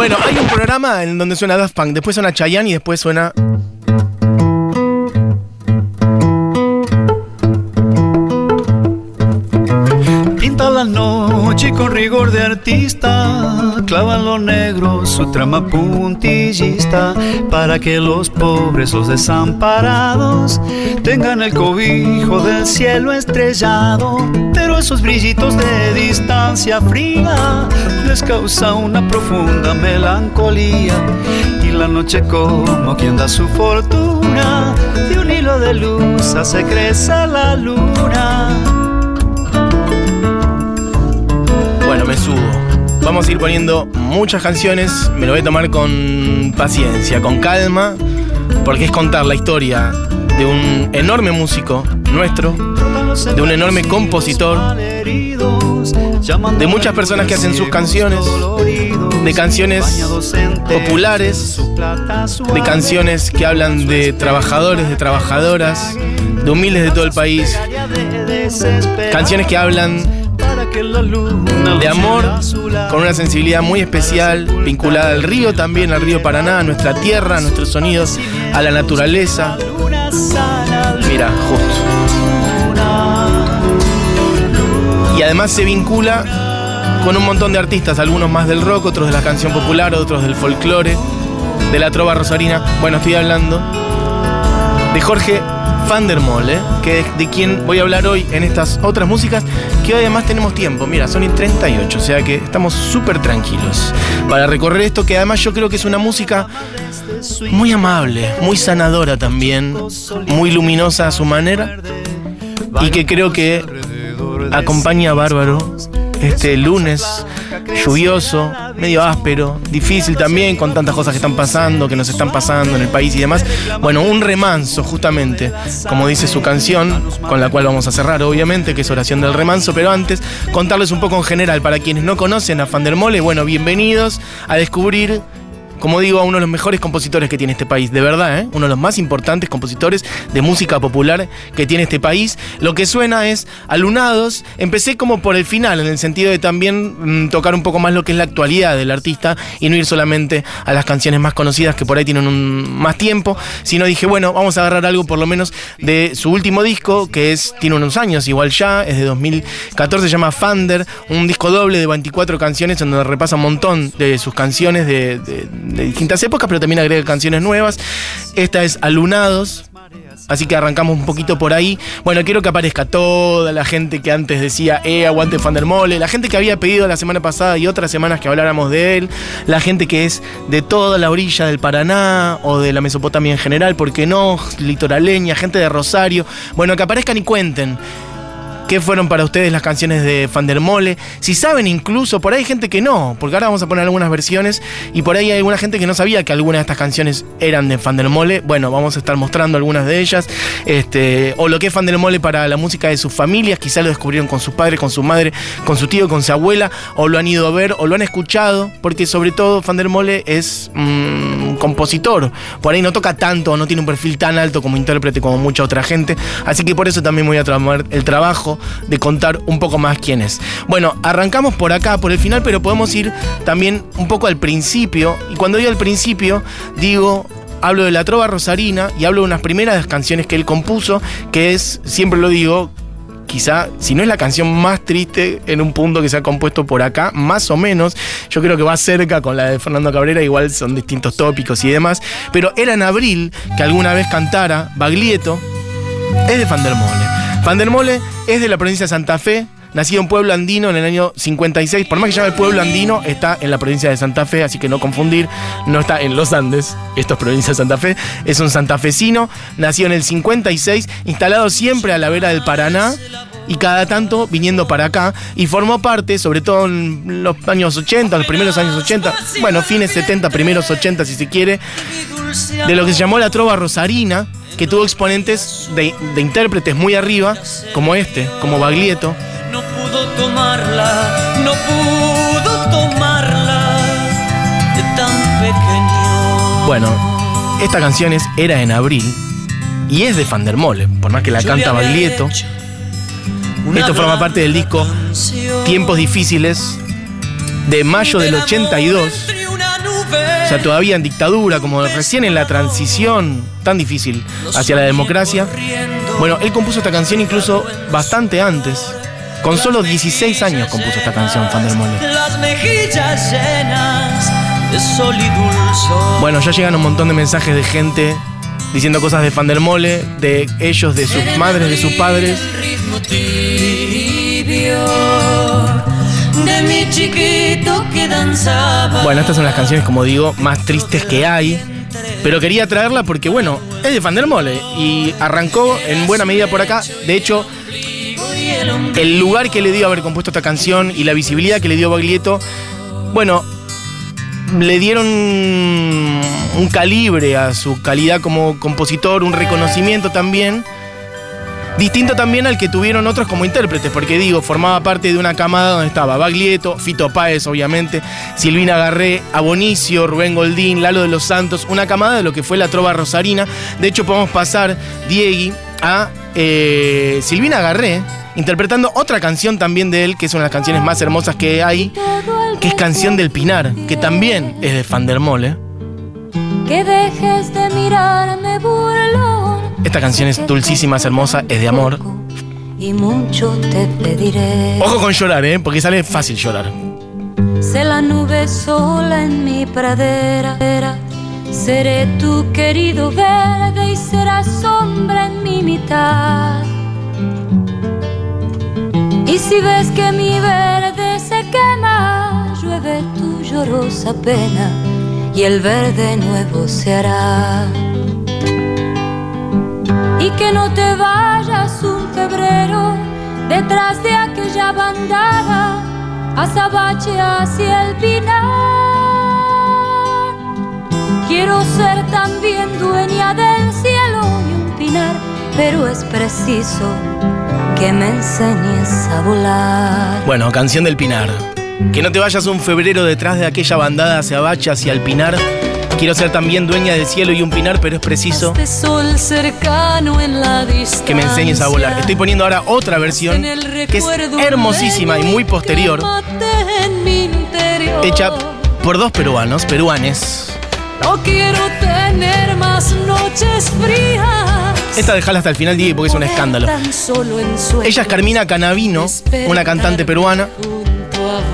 Bueno, hay un programa en donde suena Daft Punk, después suena Chayanne y después suena Pinta la noche con rigor de artista, clava lo negro su trama puntillista, para que los pobres, los desamparados, tengan el cobijo del cielo estrellado. Pero esos brillitos de distancia fría les causa una profunda melancolía, y la noche como quien da su fortuna, de un hilo de luz hace crecer la luna. Vamos a ir poniendo muchas canciones, me lo voy a tomar con paciencia, con calma, porque es contar la historia de un enorme músico nuestro, de un enorme compositor, de muchas personas que hacen sus canciones, de canciones populares, de canciones que hablan de trabajadores, de trabajadoras, de humildes de todo el país, canciones que hablan de amor, con una sensibilidad muy especial, vinculada al río también, al río Paraná, a nuestra tierra, a nuestros sonidos, a la naturaleza. Mira, justo. Y además se vincula con un montón de artistas, algunos más del rock, otros de la canción popular, otros del folclore, de la trova rosarina. Bueno, estoy hablando de Jorge Van der Mole, que es de quien voy a hablar hoy en estas otras músicas, que además tenemos tiempo. Mira, son en 38, o sea que estamos súper tranquilos para recorrer esto, que además yo creo que es una música muy amable, muy sanadora también, muy luminosa a su manera, y que creo que acompaña a Bárbaro este lunes lluvioso, medio áspero, difícil también con tantas cosas que están pasando, que nos están pasando en el país y demás. Bueno, un remanso justamente, como dice su canción, con la cual vamos a cerrar obviamente, que es Oración del Remanso, pero antes contarles un poco en general, para quienes no conocen a Fandermole, bueno, bienvenidos a descubrir como digo, a uno de los mejores compositores que tiene este país, de verdad, ¿eh? uno de los más importantes compositores de música popular que tiene este país. Lo que suena es Alunados. Empecé como por el final, en el sentido de también mm, tocar un poco más lo que es la actualidad del artista y no ir solamente a las canciones más conocidas que por ahí tienen un, más tiempo, sino dije, bueno, vamos a agarrar algo por lo menos de su último disco, que es tiene unos años, igual ya, es de 2014, se llama Fander, un disco doble de 24 canciones donde repasa un montón de sus canciones de de distintas épocas, pero también agrega canciones nuevas. Esta es Alunados. Así que arrancamos un poquito por ahí. Bueno, quiero que aparezca toda la gente que antes decía, eh, aguante Fandermole, la gente que había pedido la semana pasada y otras semanas que habláramos de él, la gente que es de toda la orilla del Paraná o de la Mesopotamia en general, porque no, litoraleña, gente de Rosario. Bueno, que aparezcan y cuenten qué fueron para ustedes las canciones de Fandermole. Si saben incluso, por ahí hay gente que no, porque ahora vamos a poner algunas versiones y por ahí hay alguna gente que no sabía que algunas de estas canciones eran de Fandermole. Bueno, vamos a estar mostrando algunas de ellas. Este, o lo que es Fandermole para la música de sus familias, quizá lo descubrieron con su padre, con su madre, con su tío, con su abuela, o lo han ido a ver, o lo han escuchado, porque sobre todo Fandermole es un compositor. Por ahí no toca tanto, no tiene un perfil tan alto como intérprete como mucha otra gente. Así que por eso también voy a tomar el trabajo de contar un poco más quién es. Bueno, arrancamos por acá, por el final, pero podemos ir también un poco al principio. Y cuando digo al principio, digo hablo de la trova rosarina y hablo de unas primeras canciones que él compuso, que es, siempre lo digo, quizá, si no es la canción más triste en un punto que se ha compuesto por acá, más o menos, yo creo que va cerca con la de Fernando Cabrera, igual son distintos tópicos y demás, pero era en abril que alguna vez cantara Baglietto, es de Fandermole. Fandermole es de la provincia de Santa Fe, nacido en Pueblo Andino en el año 56. Por más que se llame Pueblo Andino, está en la provincia de Santa Fe, así que no confundir, no está en los Andes, esto es provincia de Santa Fe. Es un santafesino, nació en el 56, instalado siempre a la vera del Paraná y cada tanto viniendo para acá y formó parte, sobre todo en los años 80, los primeros años 80, bueno, fines 70, primeros 80 si se quiere, de lo que se llamó la trova rosarina, que tuvo exponentes de, de intérpretes muy arriba, como este, como Baglietto, No pudo tomarla, no pudo tomarla de tan pequeño. Bueno, esta canción es Era en Abril y es de Fandermole, por más que la canta Baglietto. Esto forma parte del disco Tiempos Difíciles de mayo del del amor 82. O sea, todavía en dictadura, como recién en la transición tan difícil hacia la democracia. Bueno, él compuso esta canción incluso bastante antes. Con solo 16 años compuso esta canción, Fan del Mole. Las mejillas llenas de sol y dulzor. Bueno, ya llegan un montón de mensajes de gente diciendo cosas de Fan del Mole, de ellos, de sus madres, de sus padres. De mi chiquito que danzaba. Bueno, estas son las canciones, como digo, más tristes que hay. Pero quería traerla porque, bueno, es de Fan del Mole y arrancó en buena medida por acá. De hecho, el lugar que le dio haber compuesto esta canción y la visibilidad que le dio Baglietto, bueno, le dieron un calibre a su calidad como compositor, un reconocimiento también. Distinto también al que tuvieron otros como intérpretes, porque digo, formaba parte de una camada donde estaba Baglietto, Fito Páez, obviamente, Silvina Garré, Abonicio, Rubén Goldín, Lalo de los Santos, una camada de lo que fue la trova rosarina. De hecho, podemos pasar, Diegui, a eh, Silvina Garré, interpretando otra canción también de él, que es una de las canciones más hermosas que hay, que es Canción del Pinar, que también es de Fandermole. Que dejes de mirarme. Esta canción es dulcísima, es hermosa, es de amor. Y mucho te pediré. Ojo con llorar, ¿eh? Porque sale fácil llorar. Sé la nube sola en mi pradera. Seré tu querido verde y serás sombra en mi mitad. Y si ves que mi verde se quema, llueve tu llorosa pena y el verde nuevo se hará. Que no te vayas un febrero detrás de aquella bandada, azabache hacia el pinar. Quiero ser también dueña del cielo y un pinar, pero es preciso que me enseñes a volar. Bueno, canción del Pinar. Que no te vayas un febrero detrás de aquella bandada hacia Bacha, hacia el Pinar. Quiero ser también dueña del cielo y un pinar, pero es preciso Este sol cercano en la distancia. que me enseñes a volar. Estoy poniendo ahora otra versión que es hermosísima y muy posterior, hecha por dos peruanos, peruanes. No quiero tener más noches frías. Esta dejala hasta el final, Diego, porque es un escándalo. Ella es Carmina Canavino, una cantante peruana.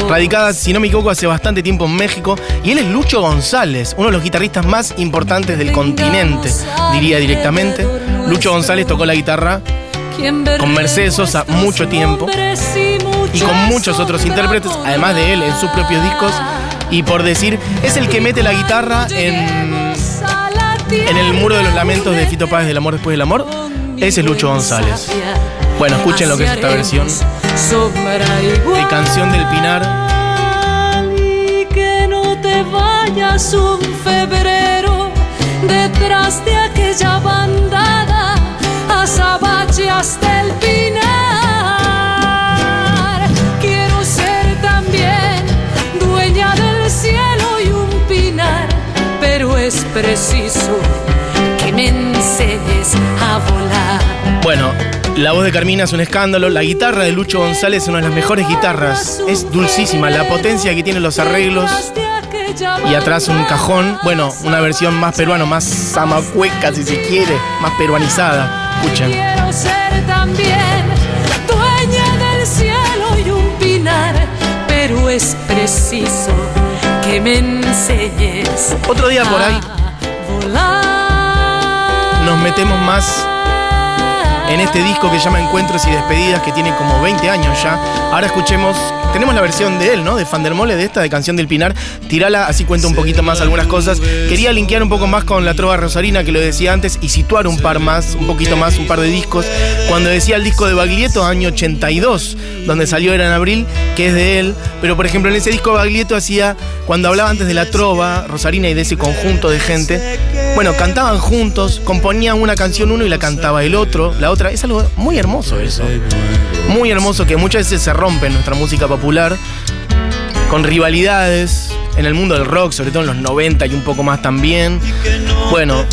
Radicada, si no me equivoco, hace bastante tiempo en México. Y él es Lucho González, uno de los guitarristas más importantes del continente, diría directamente. Lucho González tocó la guitarra con Mercedes Sosa mucho tiempo y con muchos otros intérpretes, además de él, en sus propios discos. Y por decir, es el que mete la guitarra en, en el muro de los lamentos de Fito Páez del amor después del amor. Ese es Lucho González. Bueno, escuchen lo que es esta versión de Canción del Pinar. Y que no te vayas un febrero detrás de aquella bandada azabache hasta el pinar. Quiero ser también dueña del cielo y un pinar, pero es preciso que me enseñes a volar. Bueno, la voz de Carmina es un escándalo. La guitarra de Lucho González es una de las mejores guitarras. Es dulcísima. La potencia que tienen los arreglos. Y atrás un cajón. Bueno, una versión más peruana, más zamacueca si se quiere. Más peruanizada. Escuchen. Quiero ser también dueña del cielo y un pinar, pero es preciso que me enseñes Otro día por ahí nos metemos más en este disco que se llama Encuentros y Despedidas, que tiene como 20 años ya. Ahora escuchemos, tenemos la versión de él, ¿no? De Fandermole, de esta, de Canción del Pinar. Tirala, así cuenta un poquito más algunas cosas. Quería linkear un poco más con la trova rosarina, que lo decía antes, y situar un par más, un poquito más, un par de discos. Cuando decía el disco de Baglietto, año 82, donde salió Era en Abril, que es de él. Pero, por ejemplo, en ese disco Baglietto hacía, cuando hablaba antes de la trova rosarina y de ese conjunto de gente, bueno, cantaban juntos, componían una canción uno y la cantaba el otro, la otra. Es algo muy hermoso eso. Muy hermoso que muchas veces se rompe en nuestra música popular con rivalidades en el mundo del rock, sobre todo en los 90 y un poco más también. Bueno,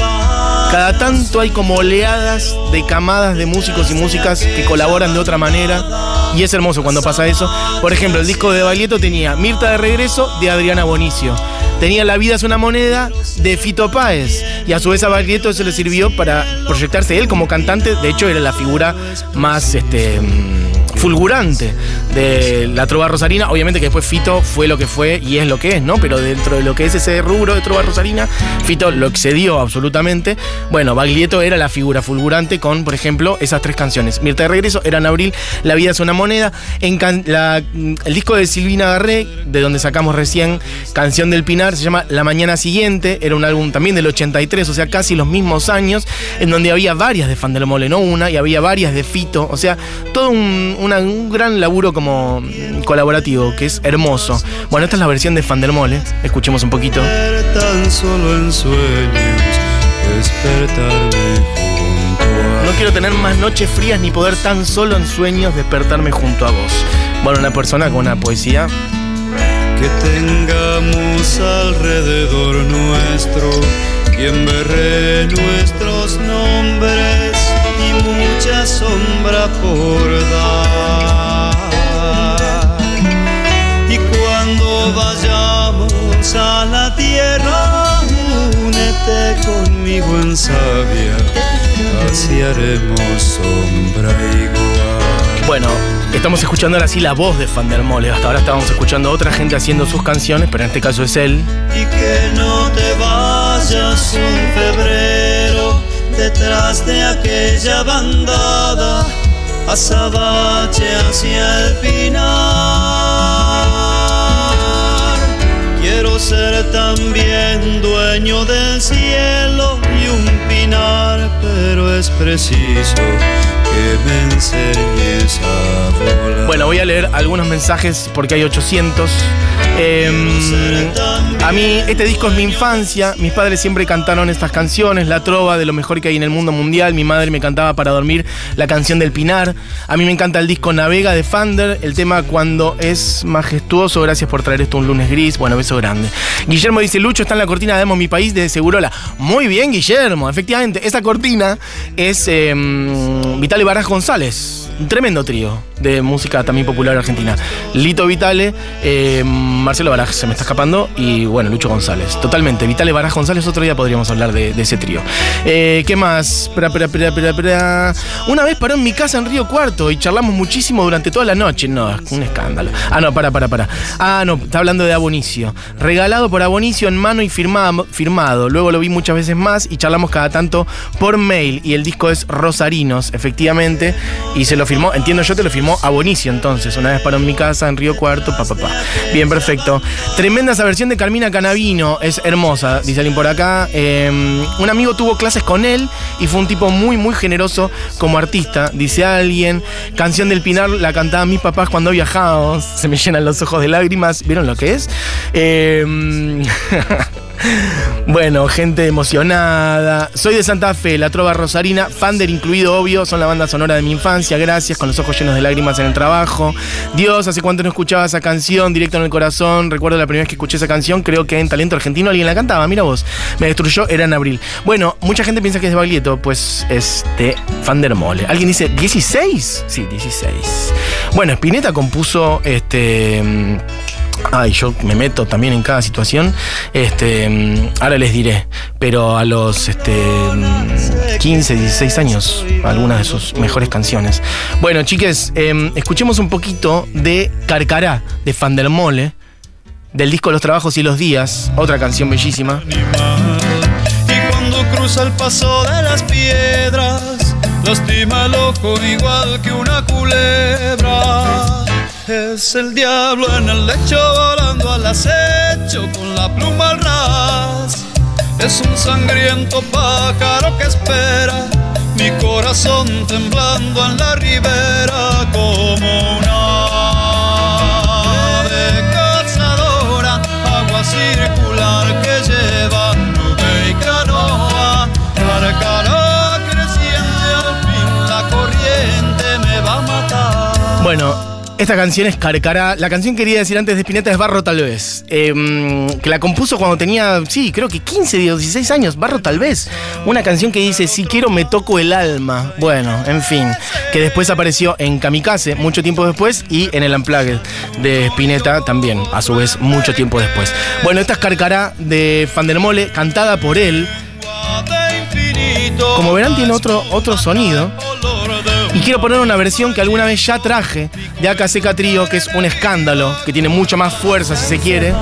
cada tanto hay como oleadas de camadas de músicos y músicas que colaboran de otra manera. Y es hermoso cuando pasa eso. Por ejemplo, el disco de Baglietto tenía Mirta de regreso de Adriana Bonicio. Tenía La vida es una moneda de Fito Páez. Y a su vez a Baglietto eso le sirvió para proyectarse él como cantante. De hecho, era la figura más este, mm, fulgurante de la trova rosarina. Obviamente que después Fito fue lo que fue y es lo que es, ¿no? Pero dentro de lo que es ese rubro de trova rosarina, Fito lo excedió absolutamente. Bueno, Baglietto era la figura fulgurante con, por ejemplo, esas tres canciones. Mirta de Regreso, era en abril, La vida es una moneda. En la- el disco de Silvina Garré, de donde sacamos recién Canción del Pinar, se llama La mañana siguiente. Era un álbum también del 83, o sea, casi los mismos años, en donde había varias de Fan del Mole, no una, y había varias de Fito. O sea, todo un, una- un gran laburo como colaborativo, que es hermoso. Bueno, esta es la versión de Fan del Mole. Escuchemos un poquito. Tan solo en sueños, despertarme junto a No quiero tener más noches frías ni poder tan solo en sueños despertarme junto a vos. Bueno, una persona con una poesía. Que tengamos alrededor nuestro quien berre nuestros nombres y mucha sombra por dar. Y cuando vayamos a la tierra, únete conmigo en sabia, así haremos sombra igual. Bueno, estamos escuchando ahora sí la voz de Fan del Mole. Hasta ahora estábamos escuchando a otra gente haciendo sus canciones, pero en este caso es él. y que no te vayas un febrero detrás de aquella bandada azabache hacia el pinar. Quiero ser también dueño del cielo y un pinar, pero es preciso Bueno, voy a leer algunos mensajes porque hay 800. Em, a mí, este disco es mi infancia. Mis padres siempre cantaron estas canciones, la trova de lo mejor que hay en el mundo mundial. Mi madre me cantaba para dormir la canción del Pinar. A mí me encanta el disco Navega de Fander, el tema cuando es majestuoso. Gracias por traer esto un lunes gris. Bueno, beso grande. Guillermo dice: Lucho está en la cortina de Demo Mi País de Segurola. Muy bien, Guillermo. Efectivamente, esa cortina es em, Vitale Baraj González. Un tremendo trío de música también popular argentina. Lito Vitale, eh, Marcelo Baraj se me está escapando y bueno, Lucho González. Totalmente. Vitale Baraj González, otro día podríamos hablar de, ese trío. Eh, ¿Qué más? Pra, pra, pra. Una vez paró en mi casa en Río Cuarto y charlamos muchísimo durante toda la noche. No, es un escándalo. Ah, no, para, para, para. Ah, no, está hablando de Abonicio. Regalado por Abonicio en mano y firmado, firmado. Luego lo vi muchas veces más y charlamos cada tanto por mail. Y el disco es Rosarinos, efectivamente. Y se lo firmó, entiendo yo, te lo firmó Abonicio entonces. Una vez paró en mi casa en Río Cuarto, pa, pa, pa. Bien, perfecto. Tremenda esa versión de Carmina Canavino. Es hermosa, dice alguien por acá. Eh, un amigo tuvo clases con él y fue un tipo muy, muy generoso como artista. Dice alguien. Canción del Pinar la cantaban mis papás cuando viajábamos. Se me llenan los ojos de lágrimas. ¿Vieron lo que es? Eh, Bueno, gente emocionada. Soy de Santa Fe, la trova rosarina, Fander incluido, obvio, son la banda sonora de mi infancia, gracias, con los ojos llenos de lágrimas en el trabajo. Dios, hace cuánto no escuchaba esa canción, directo en el corazón. Recuerdo la primera vez que escuché esa canción, creo que en Talento Argentino alguien la cantaba, mira vos. Me destruyó, era en abril. Bueno, mucha gente piensa que es de Baglietto, pues es de Fander Mole. ¿Alguien dice 16? Sí, 16. Bueno, Spinetta compuso este. Mm, Ay, yo me meto también en cada situación. Este, mm, ahora les diré, pero a los este, mm, 15, 16 años, algunas de sus mejores canciones. Bueno, chiques, em, escuchemos un poquito de Carcará, de Fandermole, del disco Los Trabajos y los Días, otra canción bellísima. Y cuando cruza el paso de las piedras, lastima el ojo igual que una culebra. Es el diablo en el lecho volando al acecho con la pluma al ras. Es un sangriento pájaro que espera mi corazón temblando en la ribera como una ave cazadora, agua circular que lleva nube y canoa. Carcará creciente, al fin la corriente me va a matar. Bueno, Esta canción es Carcará. La canción que quería decir antes de Spinetta es Barro tal vez. Em, que la compuso cuando tenía, sí, creo que 15, 16 años. Barro tal vez. Una canción que dice, si quiero me toco el alma. Bueno, en fin. Que después apareció en Kamikaze mucho tiempo después y en el Unplugged de Spinetta también, a su vez, mucho tiempo después. Bueno, esta es Carcará de Fandermole, cantada por él. Como verán, tiene otro, otro sonido. Y quiero poner una versión que alguna vez ya traje de AK Trío, que es un escándalo, que tiene mucha más fuerza si se quiere.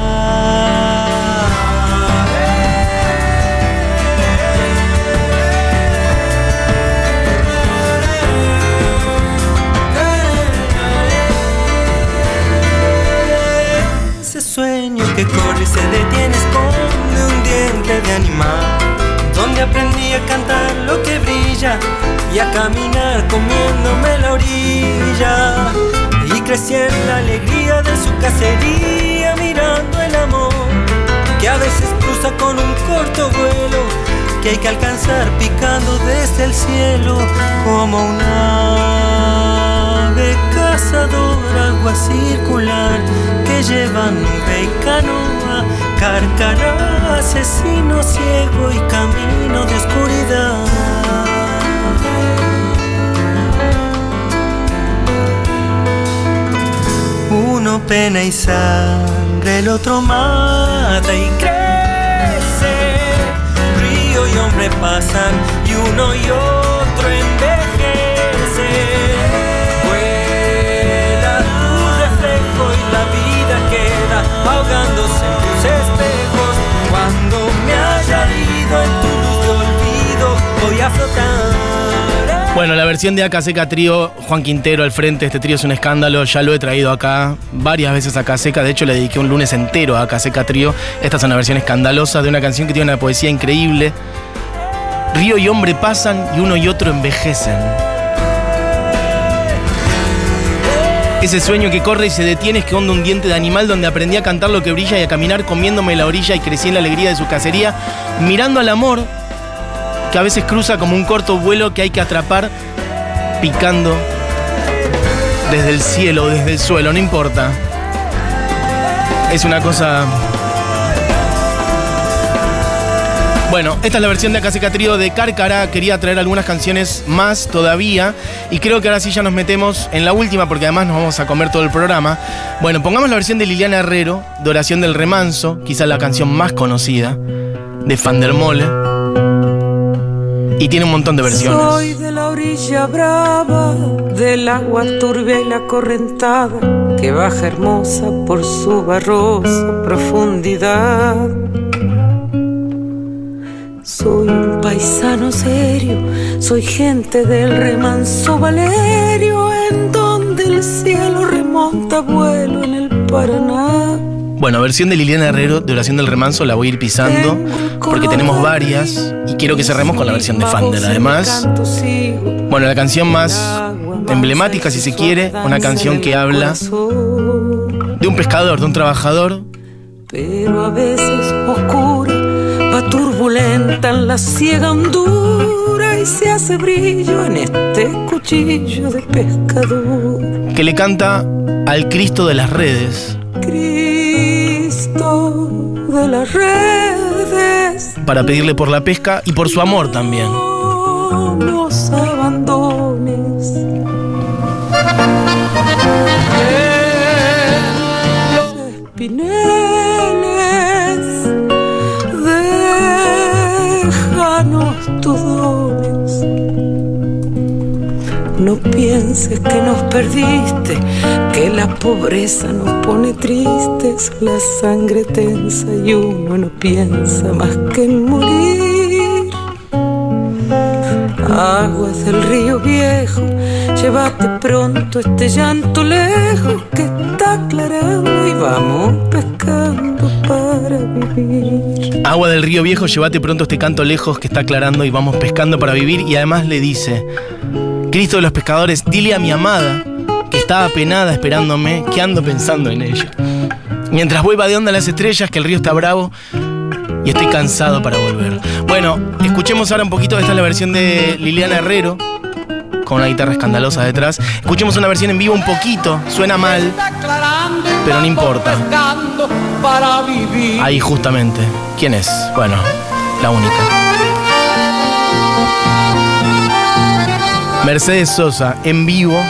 Ese sueño que corre y se detiene esconde un diente de animal, donde aprendí a cantar lo que brilla y a caminar En la alegría de su cacería, mirando el amor que a veces cruza con un corto vuelo que hay que alcanzar picando desde el cielo como una ave cazadora, agua circular que lleva nube y canoa, carcara, asesino ciego y pena y sangre, el otro mata y crece. Río y hombre pasan y uno y otro envejece. Vuela tu reflejo y la vida queda ahogándose en tus espejos. Cuando me haya ido en tu luz de olvido, voy a flotar. Bueno, la versión de AK Seca Trío, Juan Quintero al frente, este trío es un escándalo, ya lo he traído acá varias veces a AK Seca, de hecho le dediqué un lunes entero a AK Seca Trío. Esta es una versión escandalosa de una canción que tiene una poesía increíble. Río y hombre pasan y uno y otro envejecen. Ese sueño que corre y se detiene es que honda un diente de animal donde aprendí a cantar lo que brilla y a caminar comiéndome la orilla y crecí en la alegría de su cacería, mirando al amor que a veces cruza como un corto vuelo que hay que atrapar picando desde el cielo, desde el suelo, no importa. Es una cosa... Bueno, esta es la versión de Acaseca Trío de Cárcara. Quería traer algunas canciones más todavía. Y creo que ahora sí ya nos metemos en la última, porque además nos vamos a comer todo el programa. Bueno, pongamos la versión de Liliana Herrero, de Oración del Remanso, quizás la canción más conocida, de Fandermole. Y tiene un montón de versiones. Soy de la orilla brava, del agua turbia y la correntada, que baja hermosa por su barrosa profundidad. Soy un paisano serio, soy gente del remanso Valerio, en donde el cielo remonta vuelo en el Paraná. Bueno, versión de Liliana Herrero de Oración del Remanso la voy a ir pisando porque tenemos varias y quiero que cerremos con la versión de Fander. Además, bueno, la canción más emblemática, si se quiere, una canción que habla de un pescador, de un trabajador. Pero a veces oscura, va turbulenta en la ciega hondura y se hace brillo en este cuchillo de pescador. Que le canta al Cristo de las redes. Cristo de las redes. Para pedirle por la pesca y por su amor también. No nos abandones. Los espineles, No pienses que nos perdiste, que la pobreza nos pone tristes, la sangre tensa y uno no piensa más que en morir. Aguas del río viejo, llévate pronto este llanto lejos que está aclarando y vamos pescando para vivir. Agua del río viejo, llévate pronto este canto lejos que está aclarando y vamos pescando para vivir. Y además le dice, Cristo de los pescadores, dile a mi amada que está apenada esperándome, que ando pensando en ella. Mientras voy vadeando a las estrellas, que el río está bravo y estoy cansado para volver. Bueno, escuchemos ahora un poquito, esta es la versión de Liliana Herrero, con una guitarra escandalosa detrás. Escuchemos una versión en vivo un poquito, suena mal, pero no importa. Ahí justamente. ¿Quién es? Bueno, la única. Mercedes Sosa, en vivo.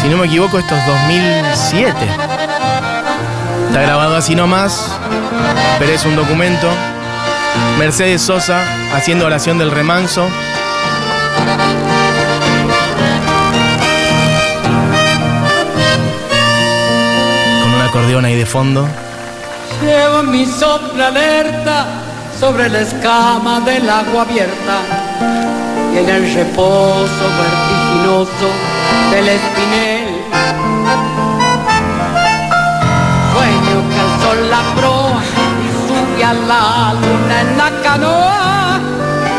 Si no me equivoco, esto es 2007. Está grabado así nomás, pero es un documento. Mercedes Sosa haciendo oración del remanso. Con un acordeón ahí de fondo. Llevo mi sombra alerta sobre la escama del agua abierta en el reposo vertiginoso del espinel. Sueño que el sol la proa y sube a la luna en la canoa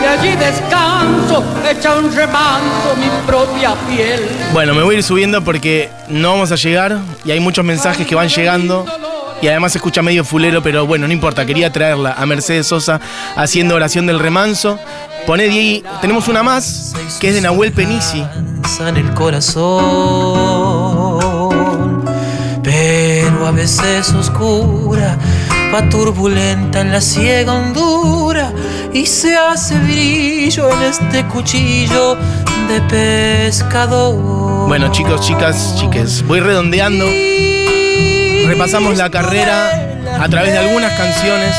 y allí descanso, echa un remanso mi propia piel. Bueno, me voy a ir subiendo porque no vamos a llegar y hay muchos mensajes que van llegando. Y además se escucha medio fulero, pero bueno, no importa, quería traerla a Mercedes Sosa haciendo oración del remanso. Poné ahí, tenemos una más, que es de Nahuel Penisi. en el corazón, pero a veces oscura, va turbulenta en la ciega hondura y se hace brillo en este cuchillo de pescador. Bueno, chicos, chicas, chiques, voy redondeando. Repasamos la carrera a través de algunas canciones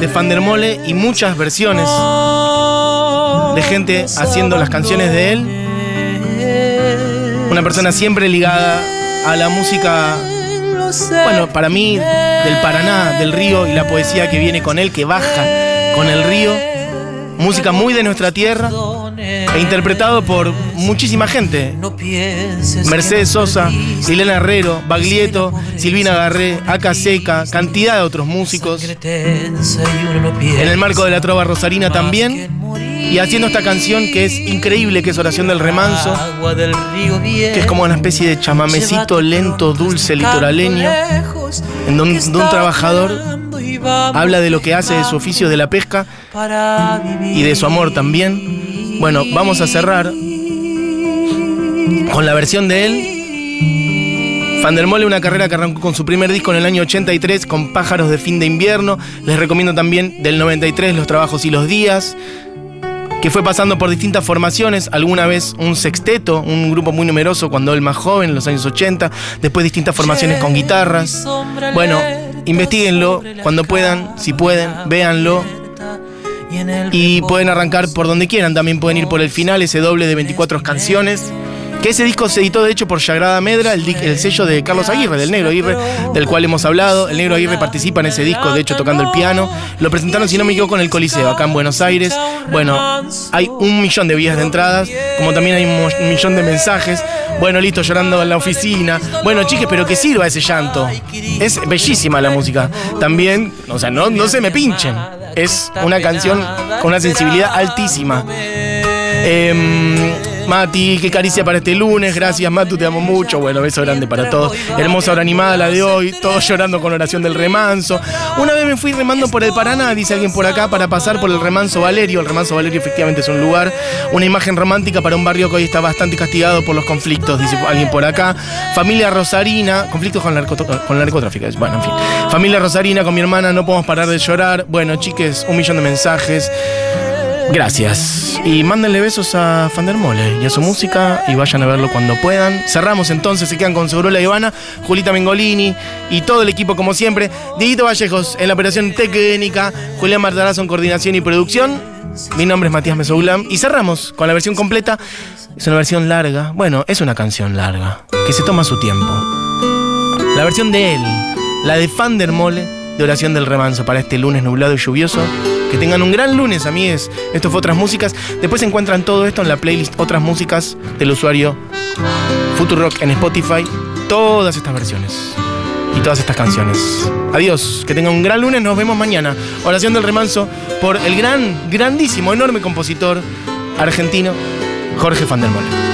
de Fandermole y muchas versiones de gente haciendo las canciones de él. Una persona siempre ligada a la música, bueno, para mí, del Paraná, del río y la poesía que viene con él, que baja con el río. Música muy de nuestra tierra e interpretado por muchísima gente. Mercedes Sosa, Silena Herrero, Baglietto, Silvina Garré, Aca Seca, cantidad de otros músicos. En el marco de la trova rosarina también. Y haciendo esta canción que es increíble, que es Oración del Remanso, que es como una especie de chamamecito lento, dulce, litoraleño, en donde un trabajador habla de lo que hace de su oficio de la pesca y de su amor también. Bueno, vamos a cerrar con la versión de él. Fandermole, una carrera que arrancó con su primer disco en el año 83 con Pájaros de Fin de Invierno. Les recomiendo también del 93 Los Trabajos y los Días, que fue pasando por distintas formaciones, alguna vez un sexteto, un grupo muy numeroso cuando él más joven, en los años 80, después distintas formaciones con guitarras. Bueno, investiguenlo cuando puedan, si pueden, véanlo. Y pueden arrancar por donde quieran, también pueden ir por el final, ese doble de 24 canciones. Que ese disco se editó de hecho por Sagrada Medra, el, el sello de Carlos Aguirre, del Negro Aguirre, del cual hemos hablado. El Negro Aguirre participa en ese disco, de hecho tocando el piano. Lo presentaron, si no me equivoco, en el Coliseo, acá en Buenos Aires. Bueno, hay un millón de vías de entradas, como también hay un millón de mensajes. Bueno, listo, llorando en la oficina. Bueno, chiques, pero que sirva ese llanto. Es bellísima la música. También, o sea, no, no se me pinchen. Es una canción con una sensibilidad altísima. Mati, qué caricia para este lunes. Gracias, Matu, te amo mucho. Bueno, beso grande para todos. Hermosa hora animada la de hoy. Todos llorando con oración del remanso. Una vez me fui remando por el Paraná, dice alguien por acá, para pasar por el remanso Valerio. El remanso Valerio efectivamente es un lugar, una imagen romántica para un barrio que hoy está bastante castigado por los conflictos, dice alguien por acá. Familia Rosarina, conflictos con, con narcotráfico. Bueno, en fin. Familia Rosarina con mi hermana, no podemos parar de llorar. Bueno, chiques, un millón de mensajes. Gracias. Y mándenle besos a Fandermole y a su música y vayan a verlo cuando puedan. Cerramos entonces, se quedan con Segurola Ivana, Julita Mengolini y todo el equipo como siempre. Dieguito Vallejos en la operación técnica, Julián Martarazo en coordinación y producción. Mi nombre es Matías Mesoulam y cerramos con la versión completa. Es una versión larga. Bueno, es una canción larga, que se toma su tiempo. La versión de él, la de Fandermole, de Oración del Remanso, para este lunes nublado y lluvioso. Que tengan un gran lunes, amigues. Esto fue Otras Músicas. Después encuentran todo esto en la playlist Otras Músicas del usuario Futurock en Spotify. Todas estas versiones y todas estas canciones. Adiós, que tengan un gran lunes. Nos vemos mañana. Oración del Remanso por el gran, grandísimo, enorme compositor argentino Jorge Fandermole.